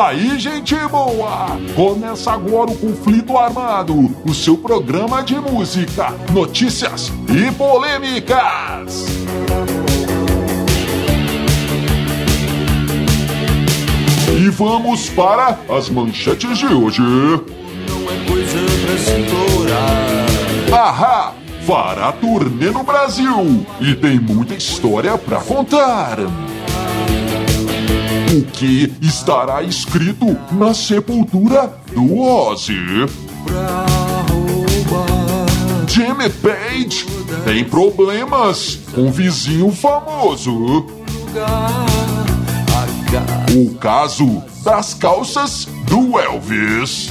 Aí, gente boa! Começa agora o Conflito Armado, o seu programa de música, notícias e polêmicas. E vamos para as manchetes de hoje. Não é coisa pra se implorar. Ahá! Fará turnê no Brasil e tem muita história pra contar. O que estará escrito na sepultura do Ozzy? Jimmy Page tem problemas com um vizinho famoso. O caso das calças do Elvis.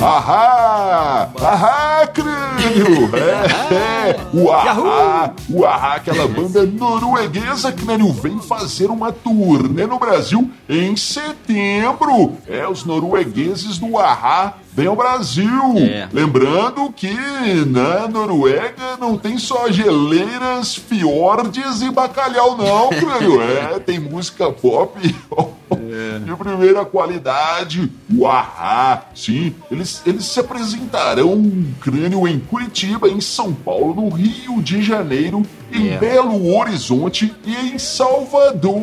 Ahá! Ahá, crânio! É, é, o Ahá! O Ahá, aquela banda norueguesa, crânio, vem fazer uma turnê no Brasil em setembro! É, os noruegueses do Ahá vêm ao Brasil! É. Lembrando que na Noruega não tem só geleiras, fiordes e bacalhau, não, crânio. É, tem música pop de primeira qualidade. O Ahá, sim. Eles, eles se apresentarão crânio em Curitiba, em São Paulo, no Rio de Janeiro, em É. Belo Horizonte e em Salvador.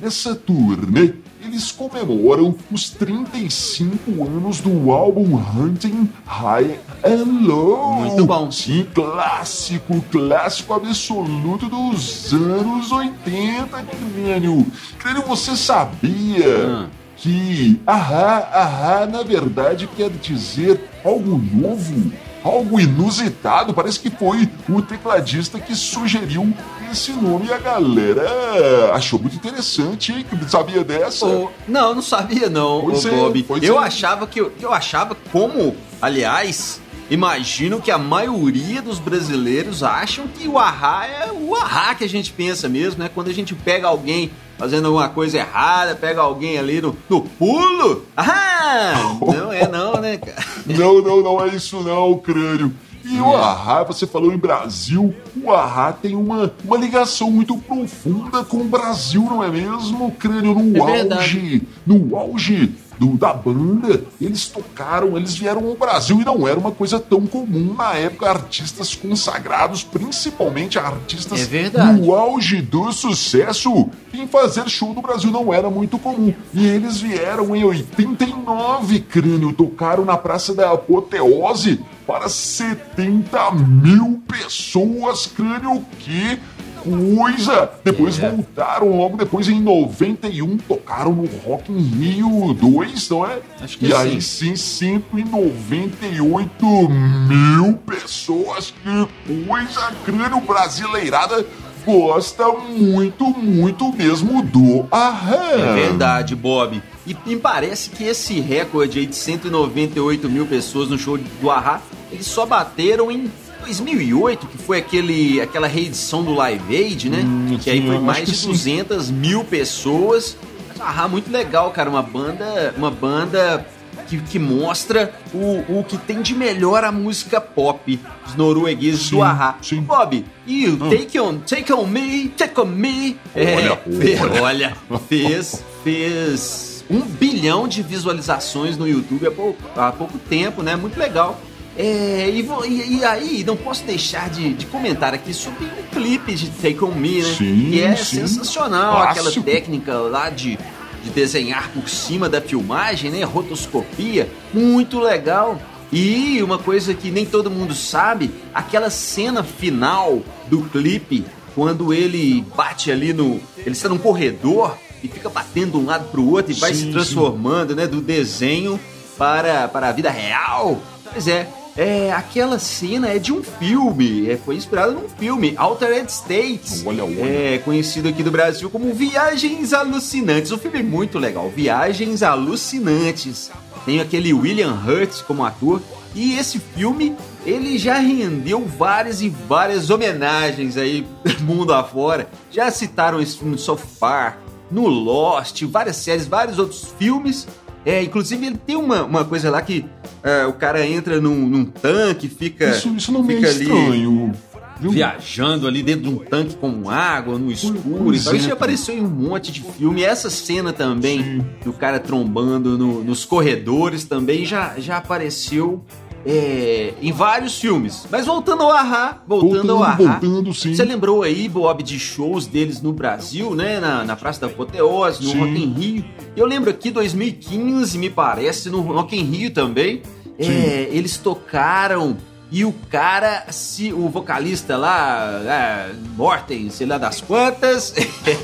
Nessa turnê, eles comemoram os 35 anos do álbum Hunting High and Low. Muito bom. Sim, clássico, clássico absoluto dos anos 80, Crânio. Crânio, você sabia Ah. que ahá, ahá, na verdade quer dizer algo novo? Algo inusitado, parece que foi o tecladista que sugeriu esse nome e a galera achou muito interessante, hein? Sabia dessa? Ô, não, não sabia não, Pois é, Bob. eu achava que eu, eu achava como, aliás, imagino que a maioria dos brasileiros acham que o ahá é o ahá que a gente pensa mesmo, né? Quando a gente pega alguém fazendo alguma coisa errada, pega alguém ali no, no pulo, ahá! Não é não, né, cara? Não, não, não é isso não, crânio. E o Ahá, você falou em Brasil, o Ahá tem uma, uma ligação muito profunda com o Brasil, não é mesmo, crânio? No É auge, no auge do, da banda, eles tocaram, eles vieram ao Brasil e não era uma coisa tão comum na época, artistas consagrados, principalmente artistas É verdade. no auge do sucesso, em fazer show no Brasil não era muito comum. E eles vieram em 89, crânio, tocaram na Praça da Apoteose para 70 mil pessoas, crânio, que coisa! Depois É. voltaram logo depois em 91, tocaram no Rock in Rio 2, não é? Acho que e aí sim. sim, 198 mil pessoas, que coisa! Crânio brasileirada gosta muito, muito mesmo do Aham. É verdade, Bob. E me parece que esse recorde aí de 198 mil pessoas no show do Ahá, eles só bateram em 2008, que foi aquele, aquela reedição do Live Aid, né? Hum, que aí sim, foi eu mais de sim. 200 mil pessoas. Ahá muito legal, cara. Uma banda, uma banda que, que mostra o, o que tem de melhor a música pop dos noruegueses Sim, do Ahá. sim. Hum. Bob, e o Take On, Take On Me, Take On Me. Olha, olha. olha, fez, fez um bilhão de visualizações no YouTube há pouco, há pouco tempo, né? Muito legal. É, e, vo- e- e aí, não posso deixar de, de comentar aqui sobre o clipe de Take On Me, né? Sim, que é sim. sensacional, Clássico. aquela técnica lá de, de desenhar por cima da filmagem, né? Rotoscopia, muito legal. E uma coisa que nem todo mundo sabe, aquela cena final do clipe, quando ele bate ali no. Ele está num corredor e fica batendo de um lado pro outro e vai Sim, se sim. transformando, né? Do desenho para, para a vida real. Pois é, é, aquela cena é de um filme, é, foi inspirada num filme, Altered States. Olha, olha. É conhecido aqui do Brasil como Viagens Alucinantes. O filme é muito legal, Viagens Alucinantes. Tem aquele William Hurt como ator. E esse filme, ele já rendeu várias e várias homenagens aí mundo afora. Já citaram esse filme no Park, no Lost, várias séries, vários outros filmes. É, inclusive ele tem uma, uma coisa lá que é, o cara entra num, num tanque, fica. Isso, isso não me fica é estranho. viu? Viajando ali dentro de um tanque com água, no escuro e tal. Isso é, já apareceu em um monte de filme. E essa cena também, Sim. do cara trombando no- nos corredores, também já, já apareceu é, em vários filmes. Mas voltando ao Ahá, voltando, ao Voltando, Ahá. voltando, sim. Você lembrou aí, Bob, de shows deles no Brasil, né? Na, na Praça da Apoteose, no Sim. Rock in Rio. Eu lembro aqui, 2015, me parece, no Rock in Rio também. é, eles tocaram e o cara, se, o vocalista lá, é, Morten, sei lá das quantas,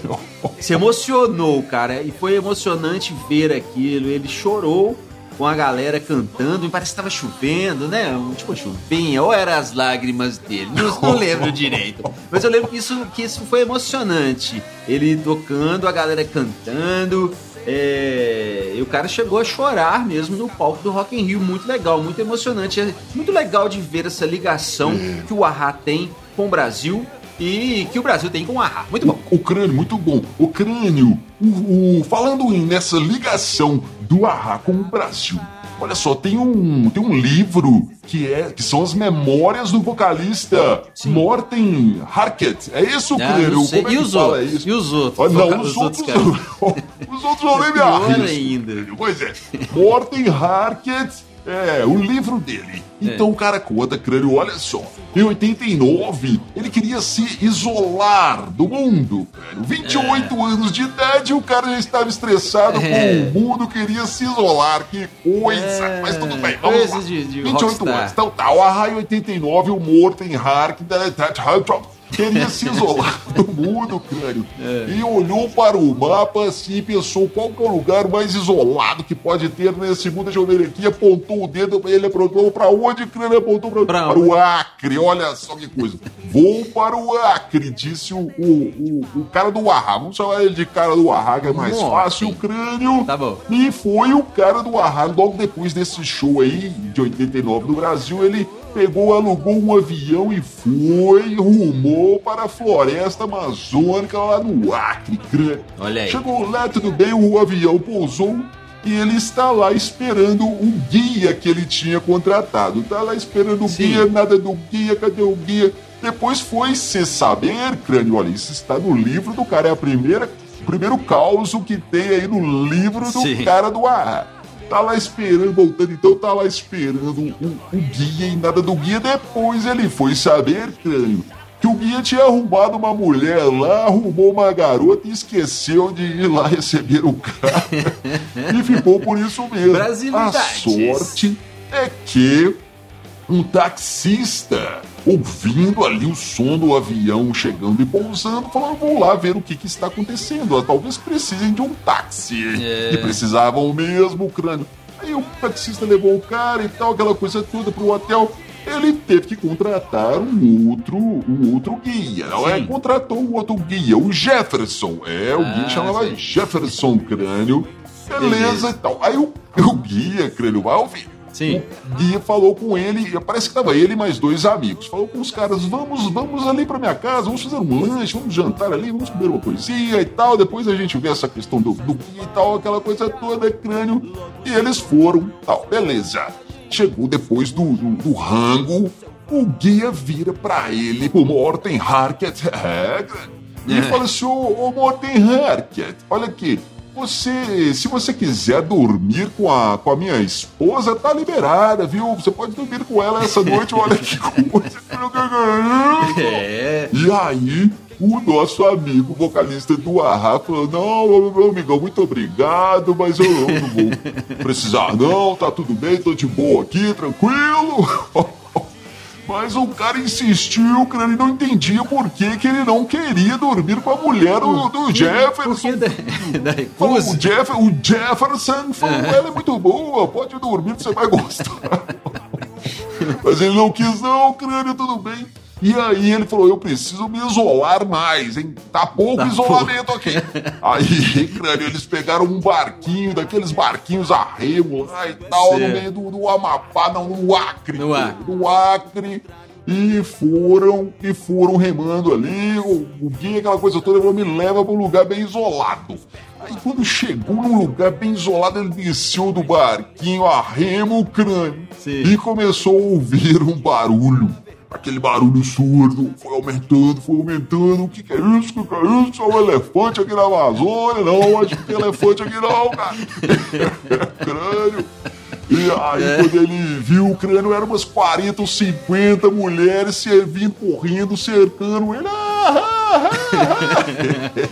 se emocionou, cara. E foi emocionante ver aquilo. Ele chorou com a galera cantando, e parece que tava chovendo, né? Tipo, chuvinha, ou eram as lágrimas dele, não, não lembro direito. Mas eu lembro que isso, que isso foi emocionante. Ele tocando, a galera cantando. é, E o cara chegou a chorar mesmo no palco do Rock in Rio. Muito legal, muito emocionante. É muito legal de ver essa ligação que o Ahá tem com o Brasil e que o Brasil tem com o Ahá. Muito bom. O crânio, muito bom. O crânio, o, o- falando em- nessa ligação do Ahá com o Brasil. Olha só, tem um, tem um livro que é que são as memórias do vocalista Morten Harket. É isso, Ah, crânio? Como é e que os fala outros? isso? E os outros? Ah, não, Os os, outros outros. Os outros me Pior arrisco. ainda. Pois é. Morten Harket, é, o livro dele. Então o cara conta, crânio, olha só. Em 89, ele queria se isolar do mundo, crânio. 28 anos de idade, o cara já estava estressado É. com o mundo, queria se isolar. Que coisa. É, Mas tudo bem, vamos coisas lá. de- de 28 rockstar. anos. Então tá, o Arra em 89, o Morten Harket, queria se isolar do mundo, crânio. É. E olhou para o mapa assim e pensou qual que é o lugar mais isolado que pode ter nesse mundo. Deixa eu ver aqui. Apontou o dedo, ele apontou para onde, crânio? Apontou pra, Pra para o Acre. Olha só que coisa. Vou para o Acre, disse o, o, o, o cara do Arra. Vamos chamar ele de cara do Arra, que é mais Morten. fácil, o crânio. Tá bom. E foi o cara do Arra, logo depois desse show aí, de 89 no Brasil, ele pegou, alugou um avião e foi, rumou para a floresta amazônica lá no Acre. Olha aí. Chegou lá, tudo bem, o avião pousou e ele está lá esperando o guia que ele tinha contratado. Está lá esperando o Sim. guia, nada do guia, cadê o guia? Depois foi se saber, crânio, olha, isso está no livro do cara, é a primeira, o primeiro caos que tem aí no livro do Sim. cara do ar. Tá lá esperando, voltando, então tá lá esperando o, o guia e nada do guia. Depois ele foi saber, crânio, que o guia tinha arrumado uma mulher lá, arrumou uma garota e esqueceu de ir lá receber o cara. e ficou por isso mesmo. A sorte é que um taxista, ouvindo ali o som do avião chegando e pousando, falou: vou lá ver o que, que está acontecendo. Talvez precisem de um táxi. É. E precisavam mesmo, o crânio. Aí o taxista levou o cara e tal, aquela coisa toda pro hotel. Ele teve que contratar um outro, um outro guia, não é? Sim. Contratou um outro guia, o Jefferson. É, o guia Ah, chamava sei. Jefferson Crânio. Beleza Beleza. e tal. Aí o, o guia, Crânio, ouvir. Sim. O guia falou com ele, parece que tava ele e mais dois amigos. Falou com os caras: vamos, vamos ali pra minha casa, vamos fazer um lanche, vamos jantar ali, vamos comer uma coisinha e tal. Depois a gente vê essa questão do, do guia e tal, aquela coisa toda, crânio. E eles foram, tal, beleza. Chegou depois do, do, do rango, o guia vira pra ele, o Morten Harket, é, e É. fala assim: ô, ô Morten Harket, olha aqui. Você, se você quiser dormir com a, com a minha esposa, tá liberada, viu? Você pode dormir com ela essa noite, olha que coisa. É. E aí, o nosso amigo vocalista do Arra falou: Não, meu amigão, muito obrigado, mas eu não vou precisar, não, tá tudo bem, tô de boa aqui, tranquilo. Mas o cara insistiu, cara, ele não entendia por que, que ele não queria dormir com a mulher do, do Jefferson. da, da Falou, o? Jeff, o Jefferson falou, ela é muito boa, pode dormir você vai gostar. Mas ele não quis, não, crânio, tudo bem. E aí ele falou, eu preciso me isolar mais, hein? Tá pouco Tá isolamento aqui. Aí, crânio, eles pegaram um barquinho, daqueles barquinhos a remo lá e tal, no meio do, do Amapá, não, no Acre. No Acre. No Acre. E foram, e foram remando ali, o, o guia, aquela coisa toda, falou, me leva para um lugar bem isolado. Aí quando chegou num lugar bem isolado, ele desceu do barquinho, a remo o crânio, Sim. e começou a ouvir um barulho. Aquele barulho surdo foi aumentando, foi aumentando. O que, que é isso? O que, que é isso? É um elefante aqui na Amazônia? Não, acho que tem elefante aqui não, cara. crânio. E aí, É. quando ele viu o crânio, eram umas 40 ou 50 mulheres servindo, correndo, cercando ele. Ah, ah,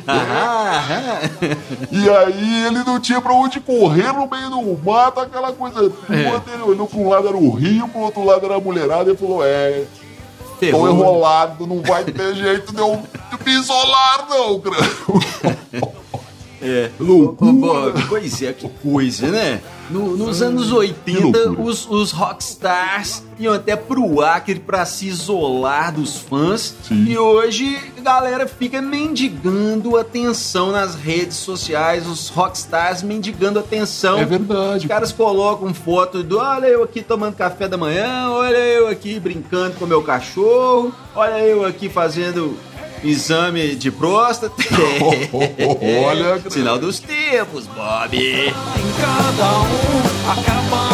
Ah, ah. e aí ele não tinha pra onde correr no meio do mato, aquela coisa toda. É. Ele olhou pra um lado era o rio, pro outro lado era a mulherada e falou: É, tô Ferrou. enrolado, não vai ter jeito de eu me isolar, não, crânio. É. Loucura. Pois é, que coisa, né? No- nos anos 80, loucura. os, os rockstars iam até pro Acre pra se isolar dos fãs. Sim. E hoje a galera fica mendigando atenção nas redes sociais, os rockstars mendigando atenção. É verdade. Os caras colocam foto do olha eu aqui tomando café da manhã, olha eu aqui brincando com meu cachorro, olha eu aqui fazendo exame de próstata. Olha, Sinal dos tempos, Bob. Em cada um acaba.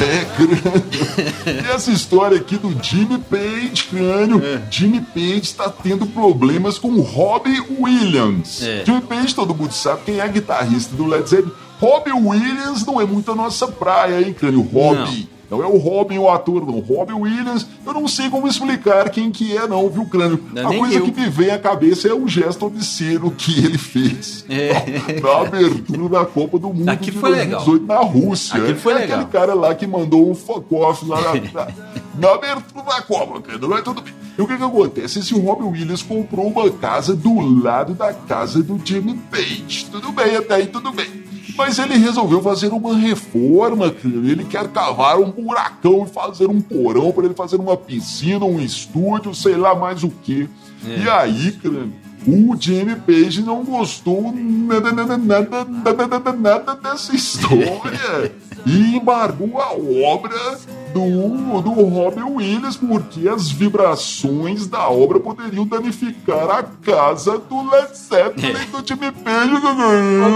É, crânio. E essa história aqui do Jimmy Page, crânio. É. Jimmy Page está tendo problemas com o Robbie Williams. É. Jimmy Page, todo mundo sabe quem é guitarrista do Led Zeppelin. Robbie Williams não é muito a nossa praia, hein, crânio? Robbie. Não. É o Robin, o ator, não. Robbie Williams, eu não sei como explicar quem que é, não, viu, crânio? Não, a coisa eu. que me vem à cabeça é o gesto obsceno que ele fez. É. Na abertura da Copa do Mundo Aquilo de foi legal. 2018 na Rússia. Aquilo foi É legal. Aquele cara lá que mandou um fuck off lá na, na, na abertura da Copa, cara. Mas tudo bem. E o que que acontece? Esse Robbie Williams comprou uma casa do lado da casa do Jimmy Page. Tudo bem, até aí tudo bem. Mas ele resolveu fazer uma reforma. Ele quer cavar um buracão e fazer um porão para ele fazer uma piscina, um estúdio, sei lá mais o que. E aí, cara, o Jimmy Page não gostou nada, nada, nada, nada, nada, nada dessa história. E embargou a obra do, do Robin Williams, porque as vibrações da obra poderiam danificar a casa do Led Zeppelin do Jimmy Page.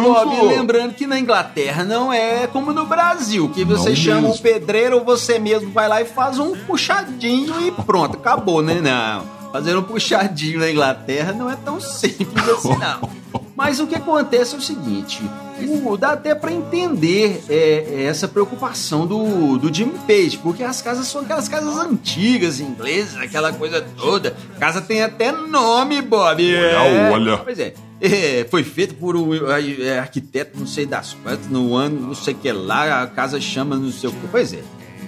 Bob, lembrando que na Inglaterra não é como no Brasil, que você Não chama um mesmo. pedreiro ou você mesmo vai lá e faz um puxadinho e pronto, acabou, né? Não. Fazer um puxadinho na Inglaterra não é tão simples assim, não. Mas o que acontece é o seguinte: o- dá até pra entender é, essa preocupação do, do Jimmy Page, porque as casas são aquelas casas antigas, inglesas, aquela coisa toda. Casa tem até nome, Bob. Olha, olha. Pois é. É, foi feito por um é, arquiteto, não sei das quantas, no ano, não sei o que lá, a casa chama, não sei o que. Pois é.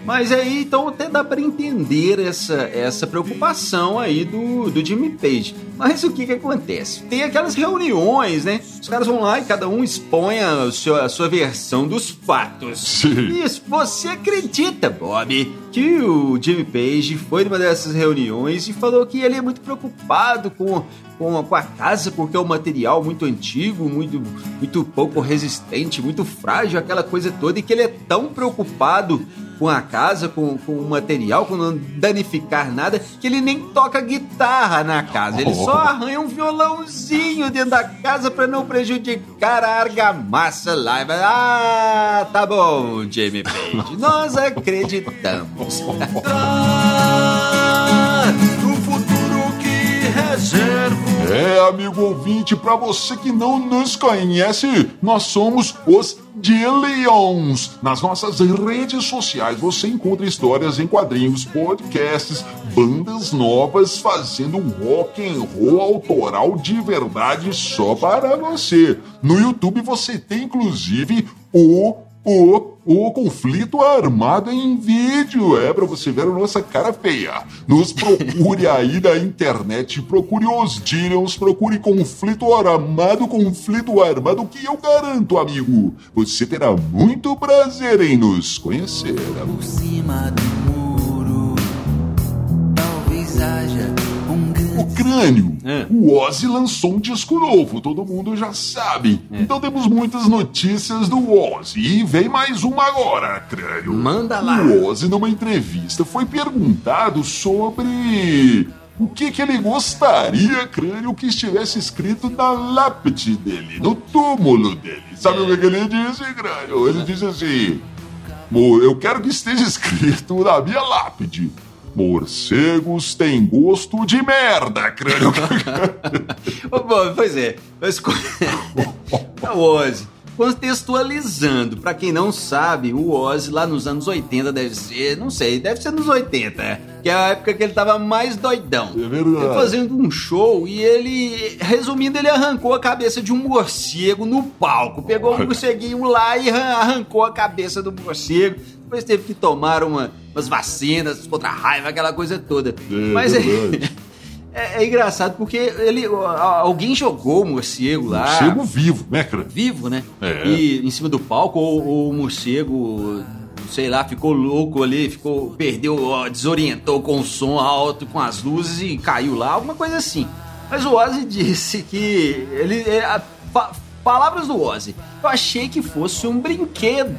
Mas aí, então, até dá para entender essa, essa preocupação aí do, do Jimmy Page. Mas o que que acontece? Tem aquelas reuniões, né? Os caras vão lá e cada um expõe a sua, a sua versão dos fatos. Sim. Isso, você acredita, Bob, que o Jimmy Page foi numa dessas reuniões e falou que ele é muito preocupado com, com, com a casa porque é um material muito antigo, muito, muito pouco resistente, muito frágil, aquela coisa toda, e que ele é tão preocupado com a casa, com, com o material, com não danificar nada, que ele nem toca guitarra na casa. Ele só arranha um violãozinho dentro da casa para não prejudicar a argamassa lá. Ah, tá bom, Jamie Page. Nós acreditamos. É, amigo ouvinte, pra você que não nos conhece, nós somos os Dillions. Nas nossas redes sociais você encontra histórias em quadrinhos, podcasts, bandas novas fazendo um rock and roll autoral de verdade só para você. No YouTube você tem inclusive o o, o conflito armado em vídeo. É para você ver a nossa cara feia. Nos procure aí na internet, procure os Dillions, procure conflito armado, conflito armado, que eu garanto, amigo. Você terá muito prazer em nos conhecer. Por cima do muro, talvez haja crânio, É. o Ozzy lançou um disco novo, todo mundo já sabe. É. Então temos muitas notícias do Ozzy. E vem mais uma agora, crânio. Manda lá. O Ozzy, numa entrevista, foi perguntado sobre o que, que ele gostaria, crânio, que estivesse escrito na lápide dele, no túmulo dele. Sabe o que, que ele disse, crânio? Ele disse assim: "Mo- Eu quero que esteja escrito na minha lápide. Morcegos têm gosto de merda, crânio. Pois é. Mas... co- o Ozzy. Contextualizando, pra quem não sabe, o Ozzy lá nos anos 80 deve ser, não sei, deve ser nos 80, é, que é a época que ele tava mais doidão. É verdade. Ele fazendo um show e ele, resumindo, ele arrancou a cabeça de um morcego no palco. Pegou um morceguinho lá e arran- arrancou a cabeça do morcego. Depois teve que tomar uma- umas vacinas contra a raiva, aquela coisa toda. Mas é, verdade. é, é engraçado porque ele, alguém jogou o morcego lá. Morcego vivo, né, crânio? Vivo, né? É. E em cima do palco, ou, ou o morcego, sei lá, ficou louco ali, ficou, perdeu, ó, desorientou com o som alto, com as luzes e caiu lá, alguma coisa assim. Mas o Ozzy disse que ele, ele- a- pa- palavras do Ozzy, eu achei que fosse um brinquedo.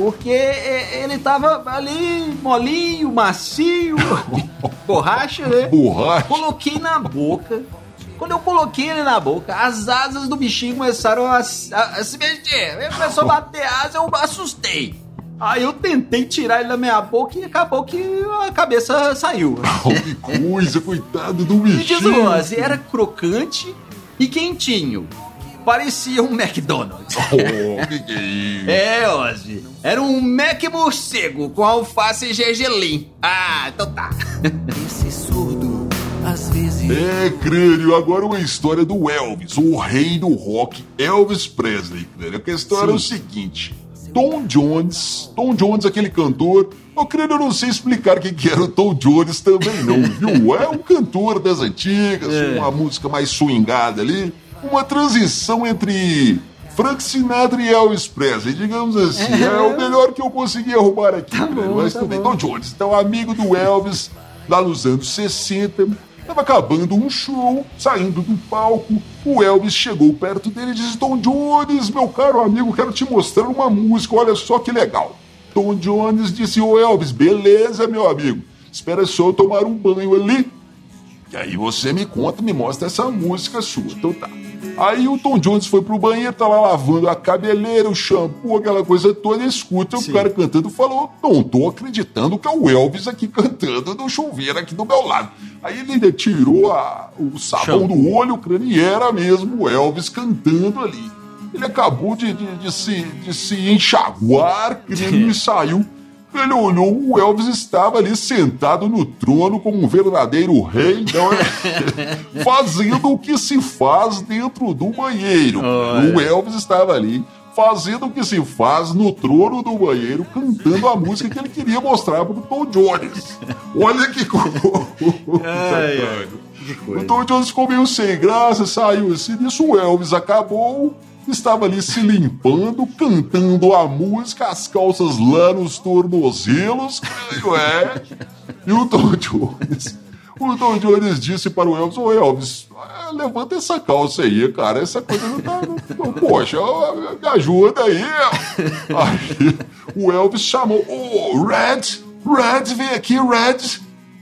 Porque é, ele tava ali molinho, macio, borracha, né? Borracha. Coloquei na boca. Quando eu coloquei ele na boca, as asas do bichinho começaram a, a- a se mexer. Ele começou a bater asa, eu assustei. Aí eu tentei tirar ele da minha boca e acabou que a cabeça saiu. Que coisa, coitado do E diz o bichinho. Ozzy, era crocante e quentinho. Parecia um McDonald's. Oh, que que é isso? É, Ozzy. Era um Mac morcego com alface e gergelim. Ah, então tá. Esse surdo, às vezes. É, crânio, agora uma história do Elvis, o rei do rock, Elvis Presley, crânio. A história é o seguinte: Tom Jones, Tom Jones, aquele cantor. Ô, crânio, eu não sei explicar o que que era o Tom Jones também, não, viu? É um cantor das antigas, É. uma música mais swingada ali, uma transição entre. Frank Sinatra e Elvis Presley, digamos assim, é, o melhor que eu consegui arrumar aqui, crânio, bom, mas tá bem. bom. Tom Jones, então amigo do Elvis, lá nos anos 60, Tava acabando um show, saindo do palco, o Elvis chegou perto dele e disse: Tom Jones, meu caro amigo, quero te mostrar uma música, olha só que legal. Tom Jones disse: Ô Elvis, beleza, meu amigo, espera só eu tomar um banho ali. E aí você me conta, me mostra essa música sua. Então tá. Aí o Tom Jones foi pro banheiro, tá lá lavando a cabeleira, o shampoo, aquela coisa toda, e escuta Sim. o cara cantando e falou: Não tô acreditando que é o Elvis aqui cantando no chuveiro aqui do meu lado. Aí ele tirou a- o sabão do olho, o crânio, e era mesmo o Elvis cantando ali. Ele acabou de, de- de se, de se enxaguar, crânio, e saiu. Ele olhou, o Elvis estava ali sentado no trono como um verdadeiro rei, é, fazendo o que se faz dentro do banheiro. Olha. O Elvis estava ali fazendo o que se faz no trono do banheiro, cantando a música que ele queria mostrar para o Tom Jones. Olha que coisa. Ai, cara. ai, que O. Tom Jones ficou meio sem graça, saiu assim. Nisso o Elvis acabou, estava ali se limpando, cantando a música, as calças lá nos tornozelos, creio, é. E o Tom Jones. O Tom Jones disse para o Elvis: Ô Elvis, ah, levanta essa calça aí, cara. Essa coisa não tá. não- Poxa, me ajuda aí. Aí o Elvis chamou: Ô Red, Red, vem aqui, Red.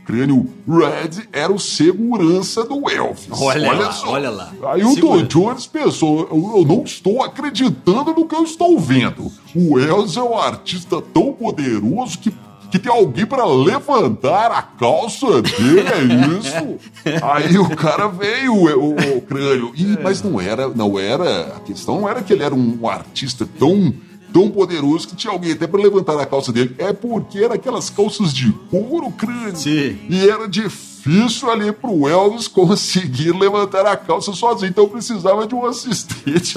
Crânio, Red era o segurança do Elvis. Olha lá, olha lá. Aí o. Tom Jones pensou: eu, eu não estou acreditando no que eu estou vendo. O Elvis é um artista tão poderoso que, que tem alguém para levantar a calça dele, é isso? Aí o cara veio, o, o, o crânio. E, mas não era, não era. A questão não era que ele era um artista tão. Tão poderoso que tinha alguém até para levantar a calça dele. É porque era aquelas calças de couro, crânio. Sim. E era difícil ali pro Elvis conseguir levantar a calça sozinho. Então precisava de um assistente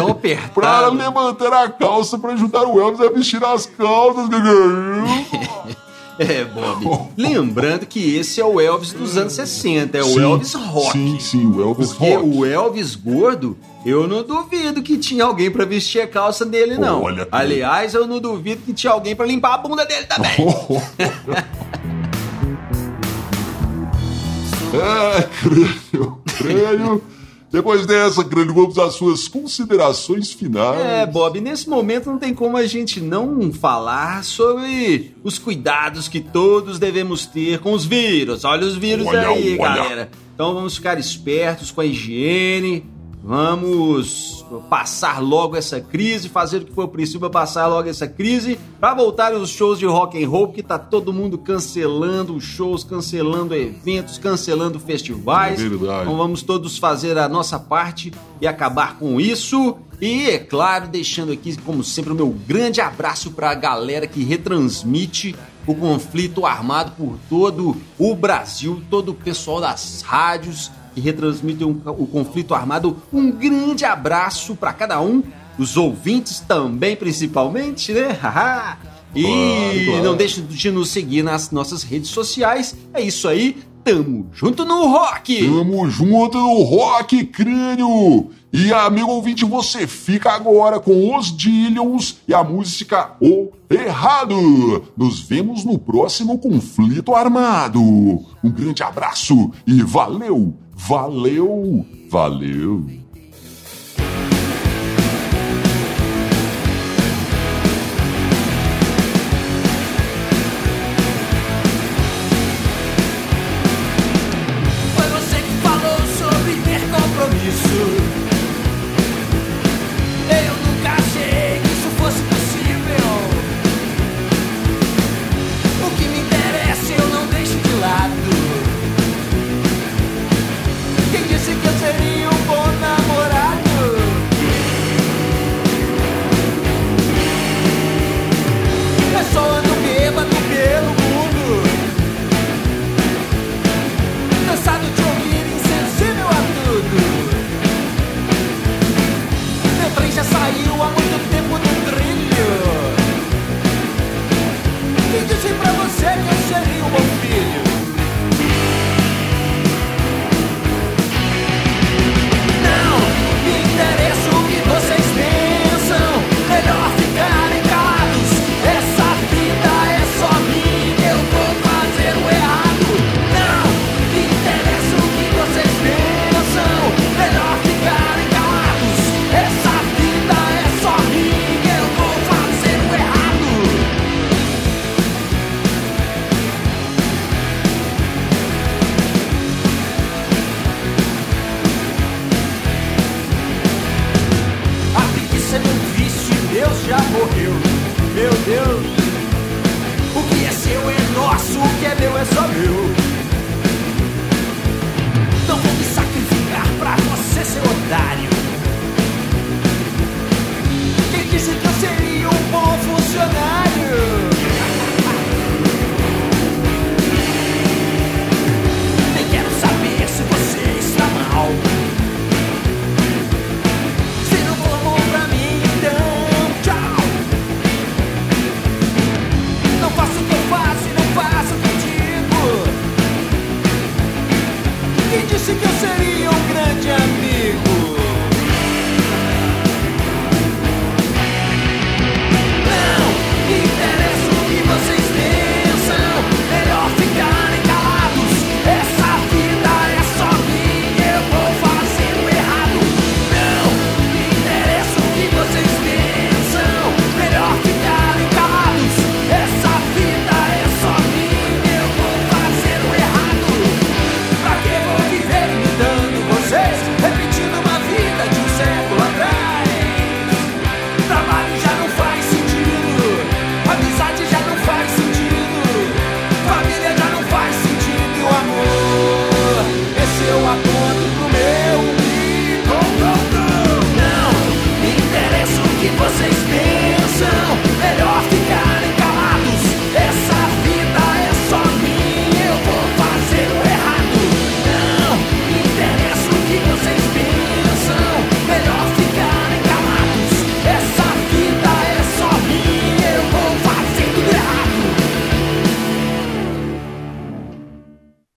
para levantar a calça para ajudar o Elvis a vestir as calças. É, Bob. Lembrando que esse é o Elvis dos anos 60, é o Sim, Elvis Rock. Sim, sim, o Elvis Porque Rock. o Elvis gordo, eu não duvido que tinha alguém pra vestir a calça dele, não. Olha Aliás, eu não duvido que tinha alguém pra limpar a bunda dele também. Ah, crânio. crânio. Depois dessa, crânio, vamos às suas considerações finais. É, Bob, nesse momento não tem como a gente não falar sobre os cuidados que todos devemos ter com os vírus. Olha os vírus Olha, aí, olha. galera. Então vamos ficar espertos com a higiene. Vamos passar logo essa crise, fazer o que for preciso para passar logo essa crise, para voltar os shows de rock and roll, que tá todo mundo cancelando shows, cancelando eventos, cancelando festivais. É verdade. Então vamos todos fazer a nossa parte e acabar com isso. E, é claro, deixando aqui, como sempre, o meu grande abraço para a galera que retransmite o conflito armado por todo o Brasil, todo o pessoal das rádios que retransmitem um- o conflito armado. Um grande abraço para cada um, os ouvintes também, principalmente, né? E Claro, claro. não deixe de nos seguir nas nossas redes sociais. É isso aí, tamo junto no rock! Tamo junto no Rock Crânio! E amigo ouvinte, você fica agora com os Dillions e a música O Errado. Nos vemos no próximo conflito armado. Um grande abraço e valeu, valeu, valeu.